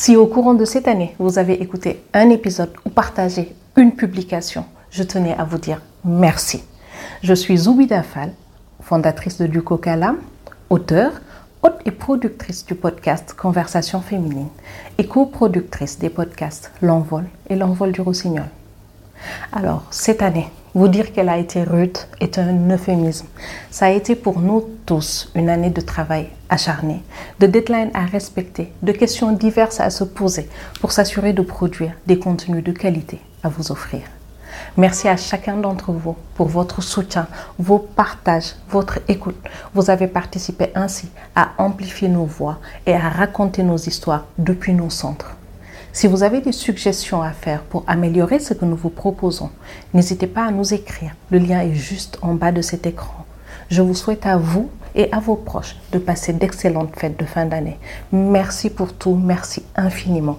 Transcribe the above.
Si au courant de cette année, vous avez écouté un épisode ou partagé une publication, je tenais à vous dire merci. Je suis Zoubida Fall, fondatrice de Duco Kalam, auteure, hôte et productrice du podcast Conversation féminine et coproductrice des podcasts L'Envol et L'Envol du Rossignol. Alors, cette année, vous dire qu'elle a été rude est un euphémisme. Ça a été pour nous tous une année de travail acharné, de deadlines à respecter, de questions diverses à se poser pour s'assurer de produire des contenus de qualité à vous offrir. Merci à chacun d'entre vous pour votre soutien, vos partages, votre écoute. Vous avez participé ainsi à amplifier nos voix et à raconter nos histoires depuis nos centres. Si vous avez des suggestions à faire pour améliorer ce que nous vous proposons, n'hésitez pas à nous écrire. Le lien est juste en bas de cet écran. Je vous souhaite à vous et à vos proches de passer d'excellentes fêtes de fin d'année. Merci pour tout, merci infiniment.